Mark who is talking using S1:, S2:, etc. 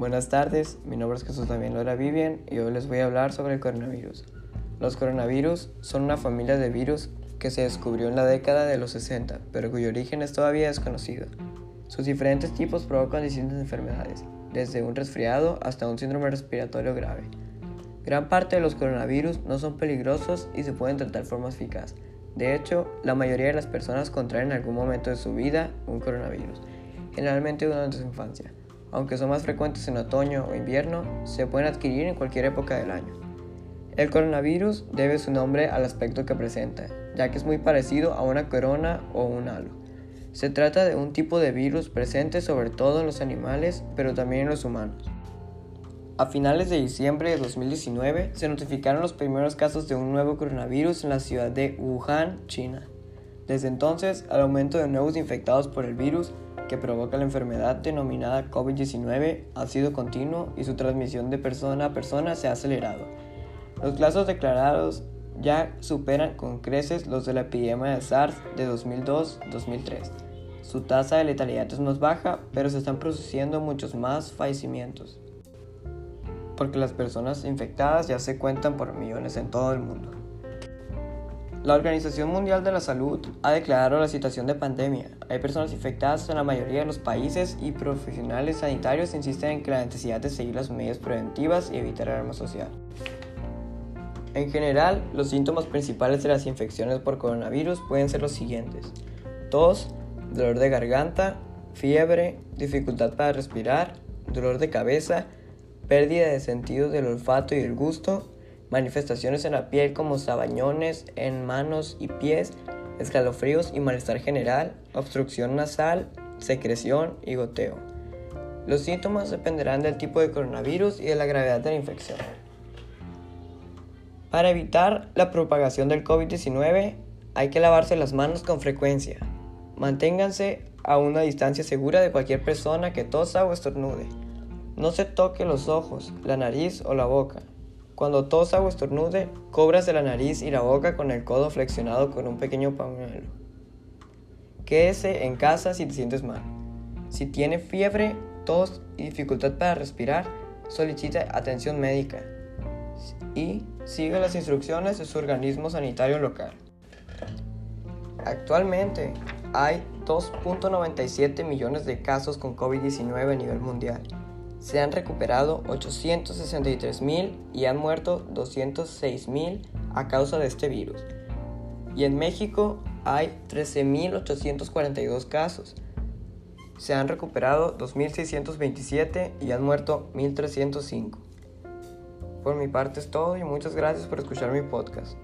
S1: Buenas tardes, mi nombre es Jesús Damián Lora Vivian y hoy les voy a hablar sobre el coronavirus. Los coronavirus son una familia de virus que se descubrió en la década de los 60, pero cuyo origen es todavía desconocido. Sus diferentes tipos provocan distintas enfermedades, desde un resfriado hasta un síndrome respiratorio grave. Gran parte de los coronavirus no son peligrosos y se pueden tratar de forma eficaz. De hecho, la mayoría de las personas contraen en algún momento de su vida un coronavirus, generalmente durante su infancia. Aunque son más frecuentes en otoño o invierno, se pueden adquirir en cualquier época del año. El coronavirus debe su nombre al aspecto que presenta, ya que es muy parecido a una corona o un halo. Se trata de un tipo de virus presente sobre todo en los animales, pero también en los humanos. A finales de diciembre de 2019 se notificaron los primeros casos de un nuevo coronavirus en la ciudad de Wuhan, China. Desde entonces, el aumento de nuevos infectados por el virus que provoca la enfermedad denominada COVID-19 ha sido continuo y su transmisión de persona a persona se ha acelerado. Los casos declarados ya superan con creces los de la epidemia de SARS de 2002-2003. Su tasa de letalidad es más baja, pero se están produciendo muchos más fallecimientos porque las personas infectadas ya se cuentan por millones en todo el mundo. La Organización Mundial de la Salud ha declarado la situación de pandemia. Hay personas infectadas en la mayoría de los países y profesionales sanitarios insisten en que la necesidad de seguir las medidas preventivas y evitar el arma social. En general, los síntomas principales de las infecciones por coronavirus pueden ser los siguientes. Tos, dolor de garganta, fiebre, dificultad para respirar, dolor de cabeza, pérdida de sentido del olfato y el gusto, manifestaciones en la piel como sabañones en manos y pies, escalofríos y malestar general, obstrucción nasal, secreción y goteo. Los síntomas dependerán del tipo de coronavirus y de la gravedad de la infección. Para evitar la propagación del COVID-19 hay que lavarse las manos con frecuencia. Manténganse a una distancia segura de cualquier persona que tosa o estornude. No se toque los ojos, la nariz o la boca. Cuando tosa o estornude, de la nariz y la boca con el codo flexionado con un pequeño pañuelo. Quédese en casa si te sientes mal. Si tiene fiebre, tos y dificultad para respirar, solicite atención médica y siga las instrucciones de su organismo sanitario local. Actualmente hay 2.97 millones de casos con COVID-19 a nivel mundial se han recuperado 863.000 y han muerto 206.000 a causa de este virus. Y en México hay 13.842 casos. Se han recuperado 2.627 y han muerto 1.305. Por mi parte es todo y muchas gracias por escuchar mi podcast.